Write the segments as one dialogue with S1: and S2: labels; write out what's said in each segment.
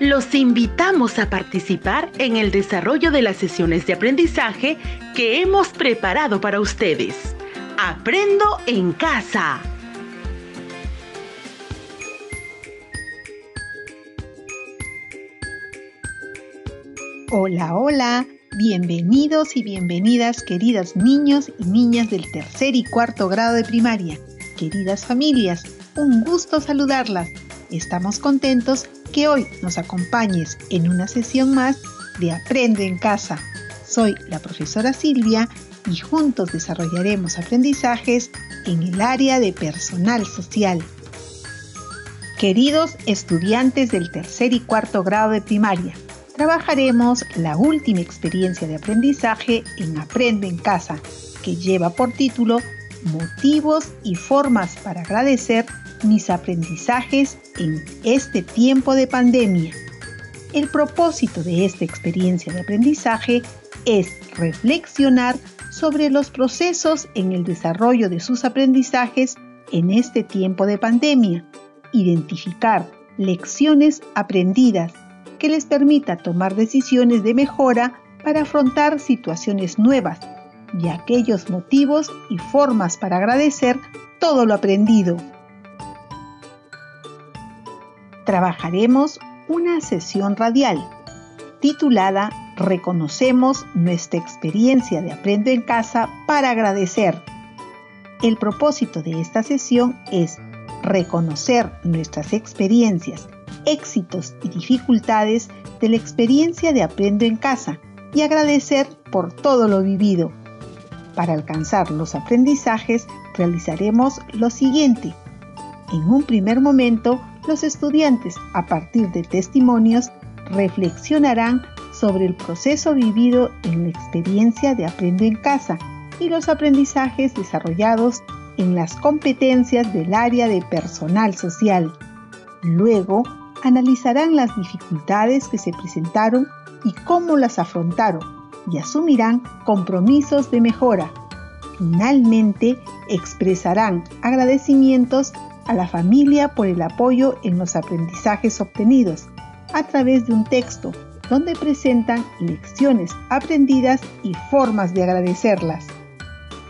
S1: Los invitamos a participar en el desarrollo de las sesiones de aprendizaje que hemos preparado para ustedes. Aprendo en casa.
S2: Hola, hola. Bienvenidos y bienvenidas queridas niños y niñas del tercer y cuarto grado de primaria. Queridas familias, un gusto saludarlas. Estamos contentos que hoy nos acompañes en una sesión más de Aprende en casa. Soy la profesora Silvia y juntos desarrollaremos aprendizajes en el área de personal social. Queridos estudiantes del tercer y cuarto grado de primaria, trabajaremos la última experiencia de aprendizaje en Aprende en Casa, que lleva por título Motivos y formas para agradecer mis aprendizajes en este tiempo de pandemia. El propósito de esta experiencia de aprendizaje es reflexionar sobre los procesos en el desarrollo de sus aprendizajes en este tiempo de pandemia, identificar lecciones aprendidas que les permita tomar decisiones de mejora para afrontar situaciones nuevas y aquellos motivos y formas para agradecer todo lo aprendido trabajaremos una sesión radial titulada Reconocemos nuestra experiencia de Aprendo en casa para agradecer. El propósito de esta sesión es reconocer nuestras experiencias, éxitos y dificultades de la experiencia de Aprendo en casa y agradecer por todo lo vivido. Para alcanzar los aprendizajes realizaremos lo siguiente. En un primer momento los estudiantes, a partir de testimonios, reflexionarán sobre el proceso vivido en la experiencia de Aprendo en Casa y los aprendizajes desarrollados en las competencias del área de personal social. Luego, analizarán las dificultades que se presentaron y cómo las afrontaron y asumirán compromisos de mejora. Finalmente, expresarán agradecimientos a la familia por el apoyo en los aprendizajes obtenidos a través de un texto donde presentan lecciones aprendidas y formas de agradecerlas.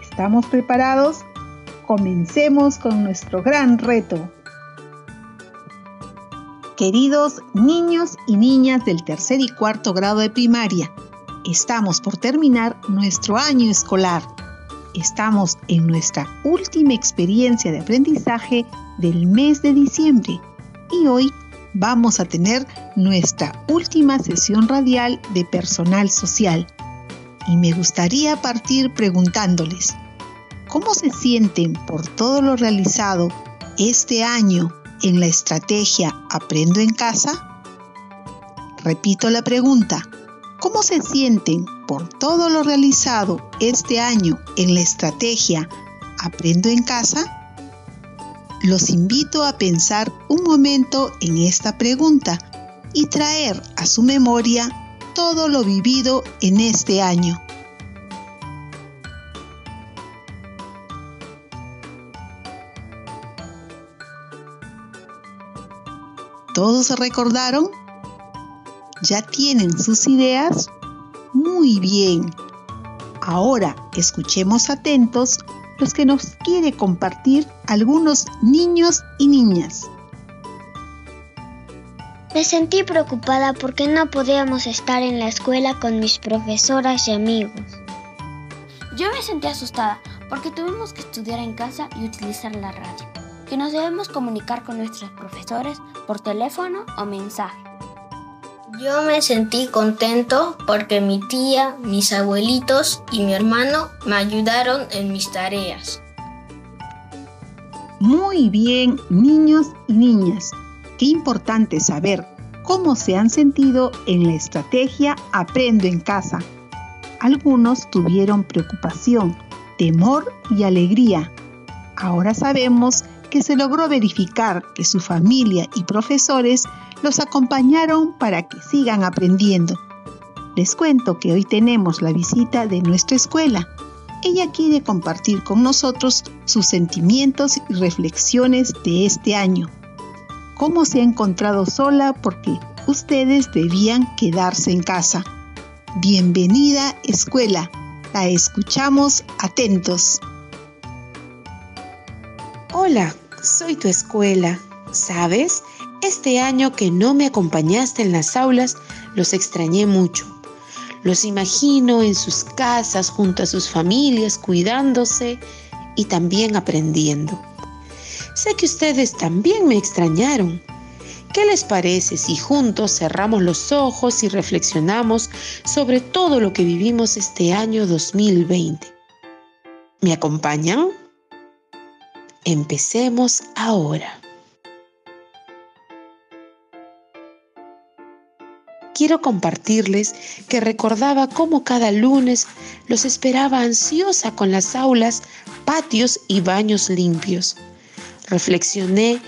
S2: ¿Estamos preparados? Comencemos con nuestro gran reto. Queridos niños y niñas del tercer y cuarto grado de primaria, estamos por terminar nuestro año escolar Estamos en nuestra última experiencia de aprendizaje del mes de diciembre y hoy vamos a tener nuestra última sesión radial de personal social. Y me gustaría partir preguntándoles, ¿cómo se sienten por todo lo realizado este año en la estrategia Aprendo en casa? Repito la pregunta, ¿Cómo se sienten por todo lo realizado este año en la estrategia Aprendo en casa? Los invito a pensar un momento en esta pregunta y traer a su memoria todo lo vivido en este año. ¿Todos recordaron? ¿Ya tienen sus ideas? Muy bien. Ahora escuchemos atentos los que nos quiere compartir algunos niños y niñas.
S3: Me sentí preocupada porque no podíamos estar en la escuela con mis profesoras y amigos.
S4: Yo me sentí asustada porque tuvimos que estudiar en casa y utilizar la radio, que nos debemos comunicar con nuestros profesores por teléfono o mensaje.
S5: Yo me sentí contento porque mi tía, mis abuelitos y mi hermano me ayudaron en mis tareas.
S2: Muy bien, niños y niñas. Qué importante saber cómo se han sentido en la estrategia Aprendo en casa. Algunos tuvieron preocupación, temor y alegría. Ahora sabemos que se logró verificar que su familia y profesores los acompañaron para que sigan aprendiendo. Les cuento que hoy tenemos la visita de nuestra escuela. Ella quiere compartir con nosotros sus sentimientos y reflexiones de este año. cómo se ha encontrado sola porque ustedes debían quedarse en casa. Bienvenida escuela, la escuchamos atentos.
S6: Hola, soy tu escuela. ¿Sabes? Este año que no me acompañaste en las aulas, los extrañé mucho. Los imagino en sus casas junto a sus familias, cuidándose y también aprendiendo. Sé que ustedes también me extrañaron. ¿Qué les parece si juntos cerramos los ojos y reflexionamos sobre todo lo que vivimos este año 2020? ¿Me acompañan? Empecemos ahora. Quiero compartirles que recordaba cómo cada lunes los esperaba ansiosa con las aulas, patios y baños limpios. Reflexioné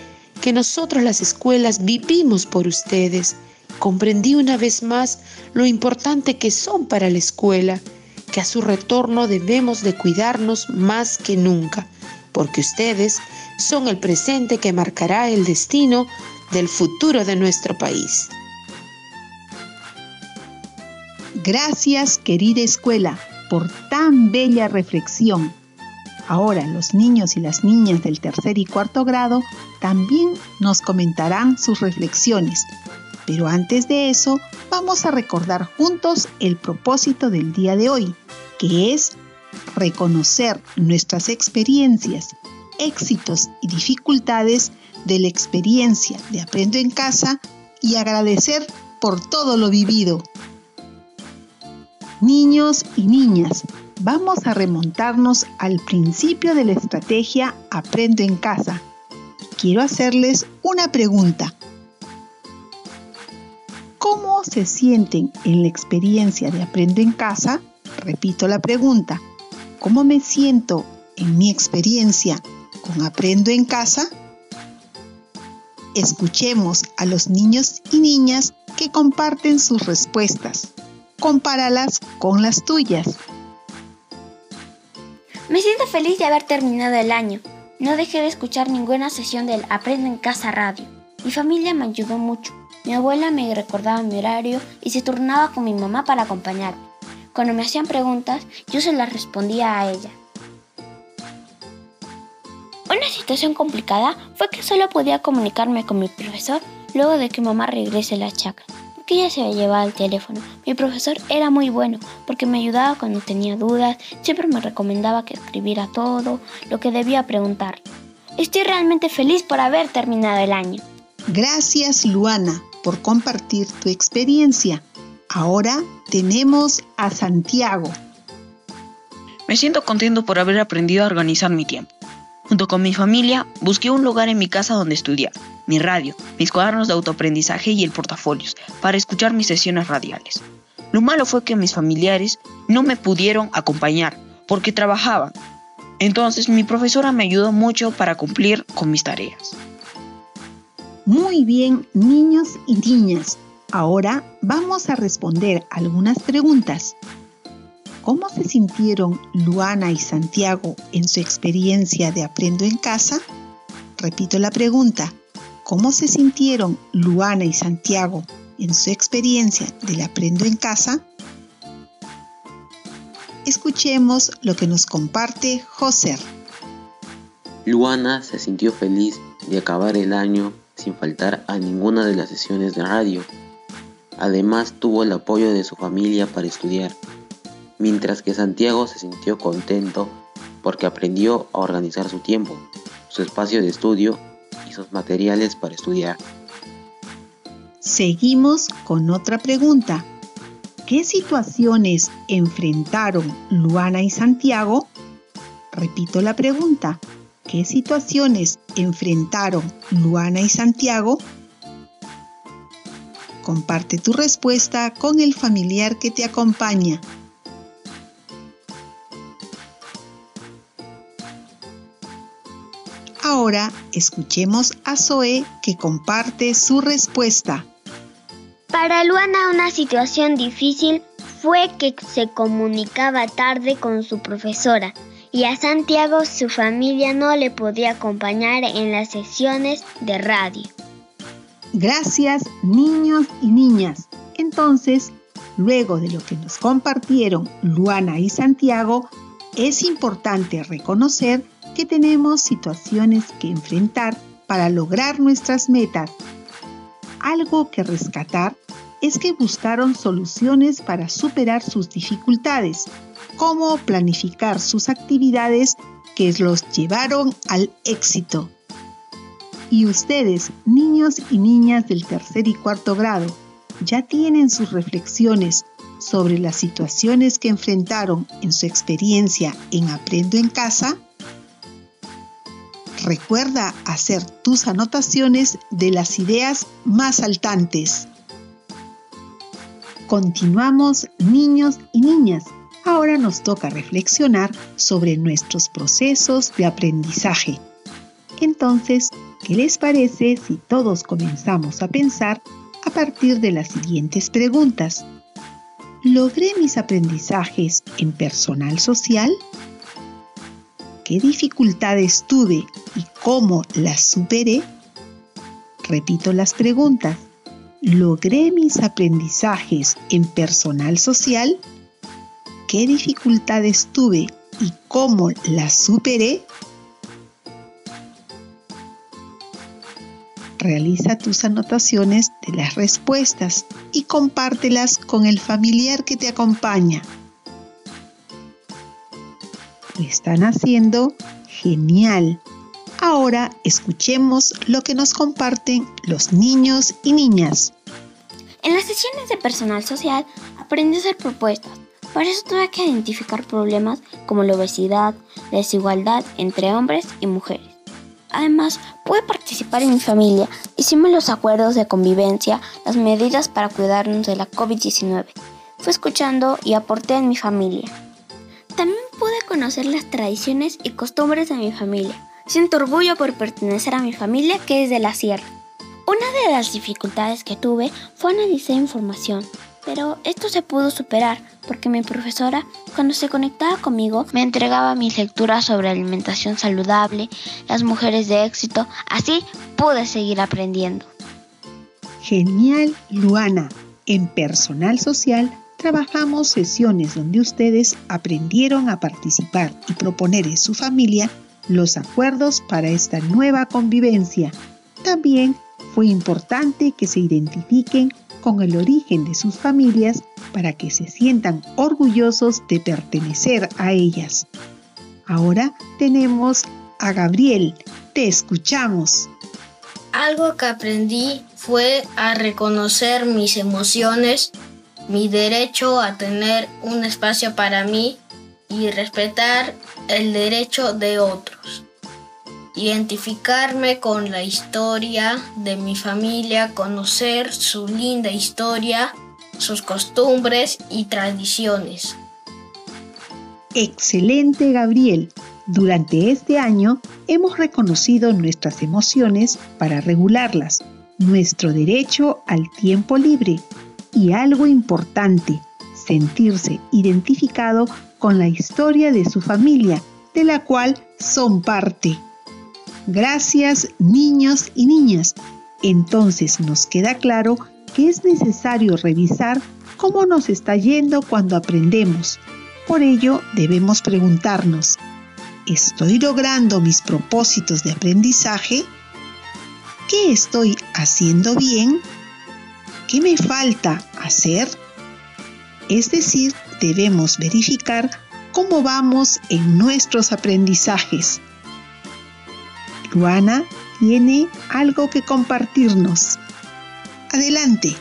S6: que nosotros las escuelas vivimos por ustedes. Comprendí una vez más lo importante que son para la escuela, que a su retorno debemos de cuidarnos más que nunca, porque ustedes son el presente que marcará el destino del futuro de nuestro país.
S2: Gracias, querida escuela, por tan bella reflexión. Ahora los niños y las niñas del tercer y cuarto grado también nos comentarán sus reflexiones. Pero antes de eso, vamos a recordar juntos el propósito del día de hoy, que es reconocer nuestras experiencias, éxitos y dificultades de la experiencia de Aprendo en Casa y agradecer por todo lo vivido. Niños y niñas, vamos a remontarnos al principio de la estrategia Aprendo en casa. Quiero hacerles una pregunta. ¿Cómo se sienten en la experiencia de Aprendo en casa? Repito la pregunta. ¿Cómo me siento en mi experiencia con Aprendo en casa? Escuchemos a los niños y niñas que comparten sus respuestas compáralas con las tuyas.
S4: Me siento feliz de haber terminado el año. No dejé de escuchar ninguna sesión del Aprende en Casa Radio. Mi familia me ayudó mucho. Mi abuela me recordaba mi horario y se turnaba con mi mamá para acompañarme. Cuando me hacían preguntas, yo se las respondía a ella. Una situación complicada fue que solo podía comunicarme con mi profesor luego de que mamá regrese a la chacra que ella se llevaba el teléfono. Mi profesor era muy bueno porque me ayudaba cuando tenía dudas, siempre me recomendaba que escribiera todo lo que debía preguntar. Estoy realmente feliz por haber terminado el año.
S2: Gracias Luana por compartir tu experiencia. Ahora tenemos a Santiago.
S7: Me siento contento por haber aprendido a organizar mi tiempo. Junto con mi familia, busqué un lugar en mi casa donde estudiar, mi radio, mis cuadernos de autoaprendizaje y el portafolios para escuchar mis sesiones radiales. Lo malo fue que mis familiares no me pudieron acompañar porque trabajaban. Entonces mi profesora me ayudó mucho para cumplir con mis tareas.
S2: Muy bien, niños y niñas. Ahora vamos a responder algunas preguntas. ¿Cómo se sintieron Luana y Santiago en su experiencia de Aprendo en Casa? Repito la pregunta. ¿Cómo se sintieron Luana y Santiago en su experiencia del Aprendo en Casa? Escuchemos lo que nos comparte José.
S8: Luana se sintió feliz de acabar el año sin faltar a ninguna de las sesiones de radio. Además tuvo el apoyo de su familia para estudiar mientras que Santiago se sintió contento porque aprendió a organizar su tiempo, su espacio de estudio materiales para estudiar.
S2: Seguimos con otra pregunta. ¿Qué situaciones enfrentaron Luana y Santiago? Repito la pregunta. ¿Qué situaciones enfrentaron Luana y Santiago? Comparte tu respuesta con el familiar que te acompaña. Ahora escuchemos a Zoe que comparte su respuesta.
S3: Para Luana una situación difícil fue que se comunicaba tarde con su profesora y a Santiago su familia no le podía acompañar en las sesiones de radio.
S2: Gracias niños y niñas. Entonces, luego de lo que nos compartieron Luana y Santiago, es importante reconocer que tenemos situaciones que enfrentar para lograr nuestras metas. Algo que rescatar es que buscaron soluciones para superar sus dificultades, como planificar sus actividades que los llevaron al éxito. Y ustedes, niños y niñas del tercer y cuarto grado, ya tienen sus reflexiones sobre las situaciones que enfrentaron en su experiencia en Aprendo en Casa? Recuerda hacer tus anotaciones de las ideas más saltantes. Continuamos niños y niñas. Ahora nos toca reflexionar sobre nuestros procesos de aprendizaje. Entonces, ¿qué les parece si todos comenzamos a pensar a partir de las siguientes preguntas? ¿Logré mis aprendizajes en personal social? ¿Qué dificultades tuve y cómo las superé? Repito las preguntas. ¿Logré mis aprendizajes en personal social? ¿Qué dificultades tuve y cómo las superé? Realiza tus anotaciones de las respuestas y compártelas con el familiar que te acompaña. Lo están haciendo genial. Ahora escuchemos lo que nos comparten los niños y niñas.
S4: En las sesiones de personal social aprendí a hacer propuestas. Para eso tuve que identificar problemas como la obesidad, la desigualdad entre hombres y mujeres. Además, pude participar en mi familia. Hicimos los acuerdos de convivencia, las medidas para cuidarnos de la COVID-19. Fui escuchando y aporté en mi familia. También pude conocer las tradiciones y costumbres de mi familia. Siento orgullo por pertenecer a mi familia que es de la sierra. Una de las dificultades que tuve fue analizar información, pero esto se pudo superar porque mi profesora, cuando se conectaba conmigo, me entregaba mis lecturas sobre alimentación saludable, las mujeres de éxito, así pude seguir aprendiendo.
S2: Genial, Luana. En personal social trabajamos sesiones donde ustedes aprendieron a participar y proponer en su familia los acuerdos para esta nueva convivencia. También fue importante que se identifiquen con el origen de sus familias para que se sientan orgullosos de pertenecer a ellas. Ahora tenemos a Gabriel. Te escuchamos.
S5: Algo que aprendí fue a reconocer mis emociones, mi derecho a tener un espacio para mí y respetar el derecho de otros identificarme con la historia de mi familia, conocer su linda historia, sus costumbres y tradiciones.
S2: Excelente, Gabriel. Durante este año hemos reconocido nuestras emociones para regularlas, nuestro derecho al tiempo libre y algo importante, sentirse identificado con la historia de su familia, de la cual son parte. Gracias niños y niñas. Entonces nos queda claro que es necesario revisar cómo nos está yendo cuando aprendemos. Por ello debemos preguntarnos, ¿estoy logrando mis propósitos de aprendizaje? ¿Qué estoy haciendo bien? ¿Qué me falta hacer? Es decir, debemos verificar cómo vamos en nuestros aprendizajes. Luana tiene algo que compartirnos. Adelante.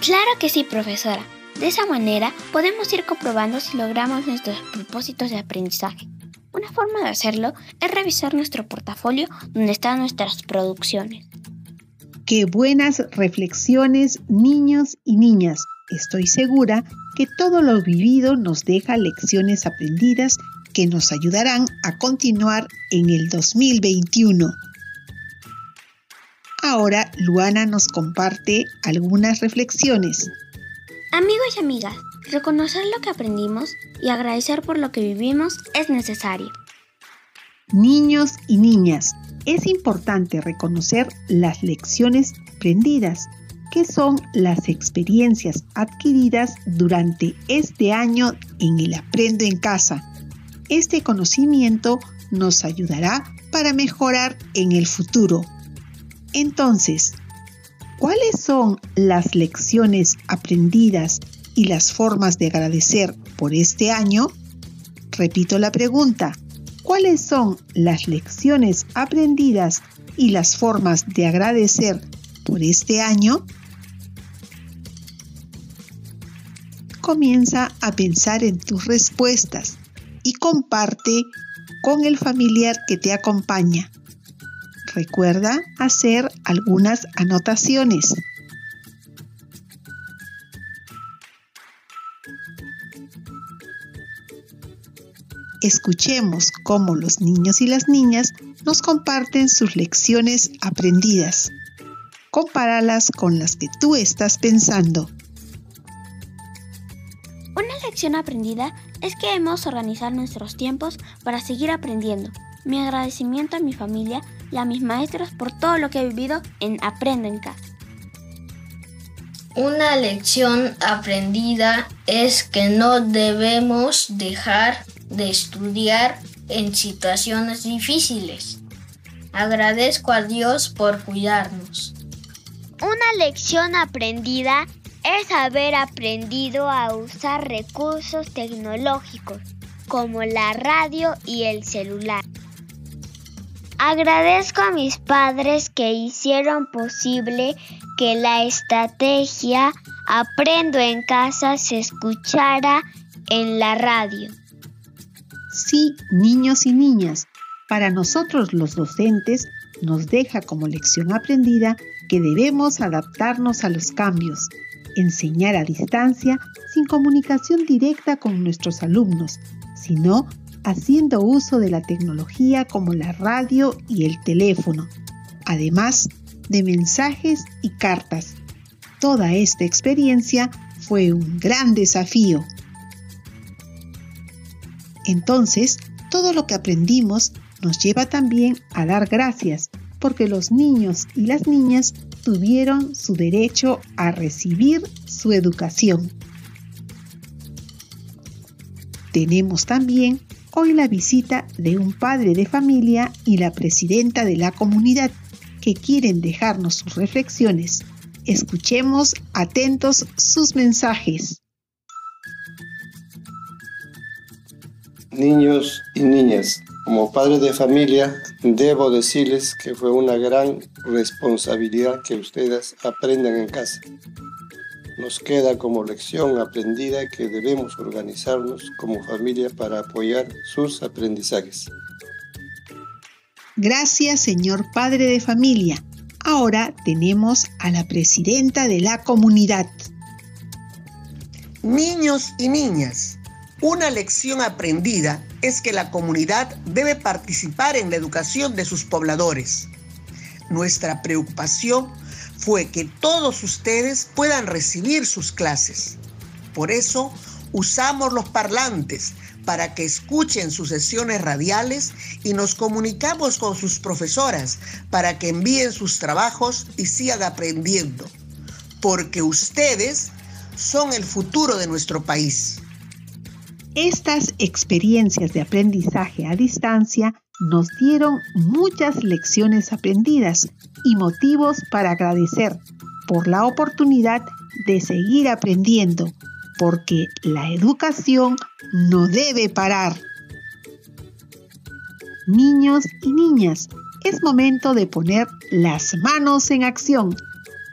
S4: Claro que sí, profesora. De esa manera podemos ir comprobando si logramos nuestros propósitos de aprendizaje. Una forma de hacerlo es revisar nuestro portafolio donde están nuestras producciones.
S2: Qué buenas reflexiones, niños y niñas. Estoy segura que todo lo vivido nos deja lecciones aprendidas que nos ayudarán a continuar en el 2021. Ahora Luana nos comparte algunas reflexiones.
S4: Amigos y amigas, reconocer lo que aprendimos y agradecer por lo que vivimos es necesario.
S2: Niños y niñas, Es importante reconocer las lecciones aprendidas, que son las experiencias adquiridas durante este año en el Aprendo en Casa. Este conocimiento nos ayudará para mejorar en el futuro. Entonces, ¿cuáles son las lecciones aprendidas y las formas de agradecer por este año? Repito la pregunta. ¿Cuáles son las lecciones aprendidas y las formas de agradecer por este año? Comienza a pensar en tus respuestas y comparte con el familiar que te acompaña. Recuerda hacer algunas anotaciones. Escuchemos cómo los niños y las niñas nos comparten sus lecciones aprendidas. Compáralas con las que tú estás pensando.
S4: Una lección aprendida es que debemos organizar nuestros tiempos para seguir aprendiendo. Mi agradecimiento a mi familia y a mis maestros por todo lo que he vivido en Aprendo en Casa.
S5: Una lección aprendida es que no debemos dejar de estudiar en situaciones difíciles. Agradezco a Dios por cuidarnos.
S3: Una lección aprendida es haber aprendido a usar recursos tecnológicos como la radio y el celular. Agradezco a mis padres que hicieron posible que la estrategia Aprendo en casa se escuchara en la radio.
S2: Sí, niños y niñas, para nosotros los docentes nos deja como lección aprendida que debemos adaptarnos a los cambios, enseñar a distancia sin comunicación directa con nuestros alumnos, sino haciendo uso de la tecnología como la radio y el teléfono, además de mensajes y cartas. Toda esta experiencia fue un gran desafío. Entonces, todo lo que aprendimos nos lleva también a dar gracias, porque los niños y las niñas tuvieron su derecho a recibir su educación. Tenemos también hoy la visita de un padre de familia y la presidenta de la comunidad que quieren dejarnos sus reflexiones. Escuchemos atentos sus mensajes.
S9: Niños y niñas, como padre de familia, debo decirles que fue una gran responsabilidad que ustedes aprendan en casa. Nos queda como lección aprendida que debemos organizarnos como familia para apoyar sus aprendizajes.
S2: Gracias, señor padre de familia. Ahora tenemos a la presidenta de la comunidad.
S10: Niños y niñas, una lección aprendida es que la comunidad debe participar en la educación de sus pobladores. Nuestra preocupación fue que todos ustedes puedan recibir sus clases. Por eso usamos los parlantes para que escuchen sus sesiones radiales y nos comunicamos con sus profesoras para que envíen sus trabajos y sigan aprendiendo. Porque ustedes son el futuro de nuestro país.
S2: Estas experiencias de aprendizaje a distancia nos dieron muchas lecciones aprendidas y motivos para agradecer por la oportunidad de seguir aprendiendo, porque la educación no debe parar. Niños y niñas, es momento de poner las manos en acción.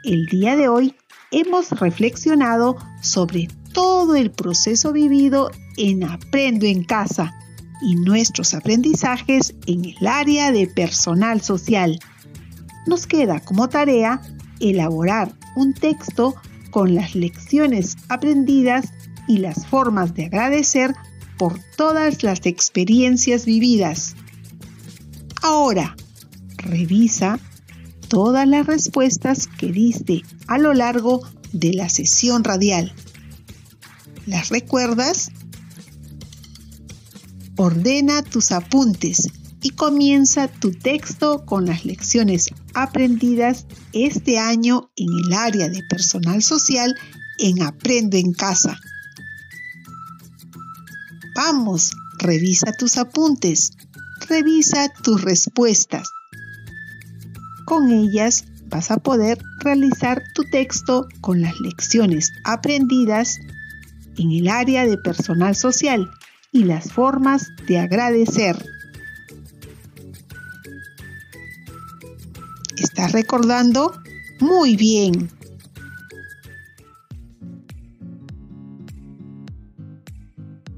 S2: El día de hoy hemos reflexionado sobre todo el proceso vivido en Aprendo en Casa y nuestros aprendizajes en el área de personal social. Nos queda como tarea elaborar un texto con las lecciones aprendidas y las formas de agradecer por todas las experiencias vividas. Ahora, revisa todas las respuestas que diste a lo largo de la sesión radial. ¿Las recuerdas? Ordena tus apuntes y comienza tu texto con las lecciones aprendidas este año en el área de personal social en Aprendo en Casa. Vamos, revisa tus apuntes, revisa tus respuestas. Con ellas vas a poder realizar tu texto con las lecciones aprendidas en el área de personal social y las formas de agradecer. ¿Estás recordando? Muy bien.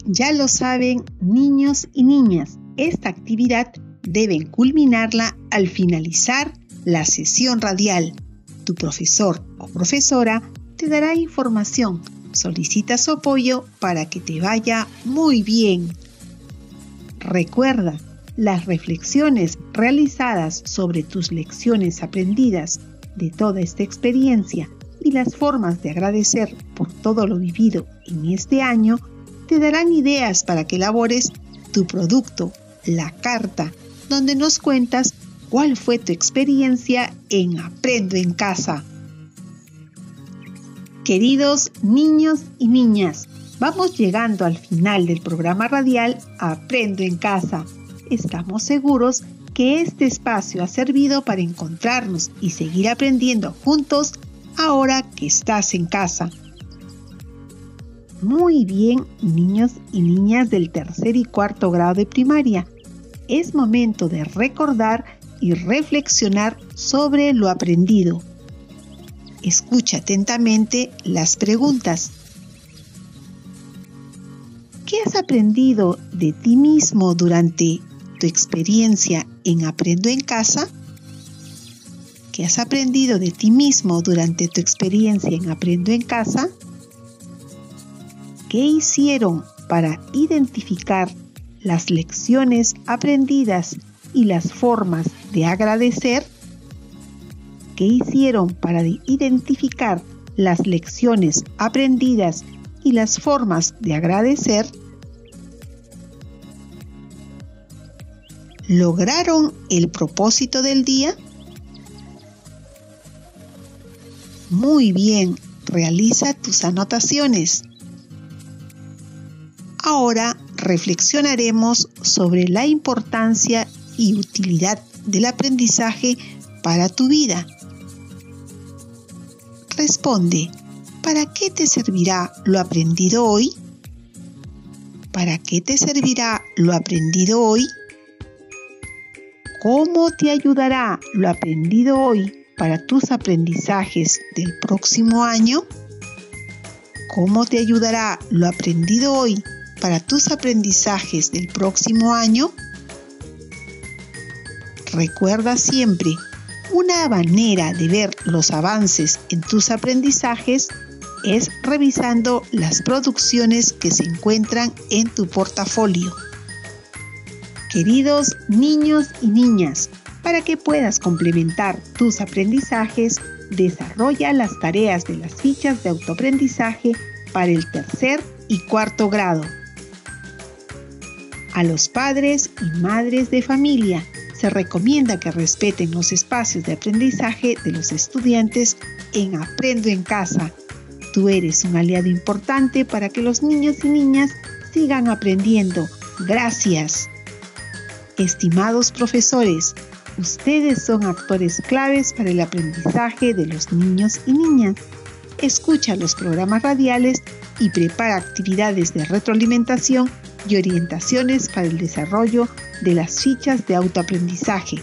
S2: Ya lo saben niños y niñas, esta actividad deben culminarla al finalizar la sesión radial. Tu profesor o profesora te dará información. Solicita su apoyo para que te vaya muy bien. Recuerda, las reflexiones realizadas sobre tus lecciones aprendidas de toda esta experiencia y las formas de agradecer por todo lo vivido en este año te darán ideas para que elabores tu producto, la carta, donde nos cuentas cuál fue tu experiencia en Aprendo en Casa. Queridos niños y niñas, vamos llegando al final del programa radial Aprendo en Casa. Estamos seguros que este espacio ha servido para encontrarnos y seguir aprendiendo juntos ahora que estás en casa. Muy bien, niños y niñas del tercer y cuarto grado de primaria. Es momento de recordar y reflexionar sobre lo aprendido. Escucha atentamente las preguntas. ¿Qué has aprendido de ti mismo durante tu experiencia en Aprendo en Casa? ¿Qué has aprendido de ti mismo durante tu experiencia en Aprendo en Casa? ¿Qué hicieron para identificar las lecciones aprendidas y las formas de agradecer? ¿Qué hicieron para identificar las lecciones aprendidas y las formas de agradecer? ¿Lograron el propósito del día? Muy bien, realiza tus anotaciones. Ahora reflexionaremos sobre la importancia y utilidad del aprendizaje para tu vida. Responde, ¿para qué te servirá lo aprendido hoy? ¿Para qué te servirá lo aprendido hoy? ¿Cómo te ayudará lo aprendido hoy para tus aprendizajes del próximo año? ¿Cómo te ayudará lo aprendido hoy para tus aprendizajes del próximo año? Recuerda siempre, una manera de ver los avances en tus aprendizajes es revisando las producciones que se encuentran en tu portafolio. Queridos niños y niñas, para que puedas complementar tus aprendizajes, desarrolla las tareas de las fichas de autoaprendizaje para el tercer y cuarto grado a los padres y madres de familia. Se recomienda que respeten los espacios de aprendizaje de los estudiantes en Aprendo en Casa. Tú eres un aliado importante para que los niños y niñas sigan aprendiendo. Gracias. Estimados profesores, ustedes son actores claves para el aprendizaje de los niños y niñas. Escucha los programas radiales y prepara actividades de retroalimentación y orientaciones para el desarrollo de las fichas de autoaprendizaje.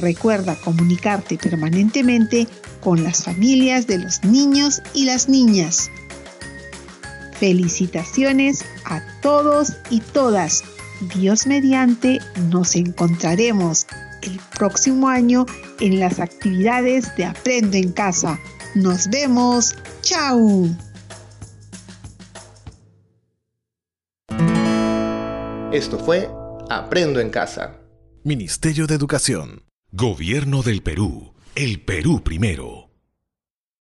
S2: Recuerda comunicarte permanentemente con las familias de los niños y las niñas. Felicitaciones a todos y todas. Dios mediante nos encontraremos el próximo año en las actividades de Aprendo en Casa. Nos vemos. ¡Chao!
S11: Esto fue Aprendo en Casa.
S12: Ministerio de Educación. Gobierno del Perú. El Perú primero.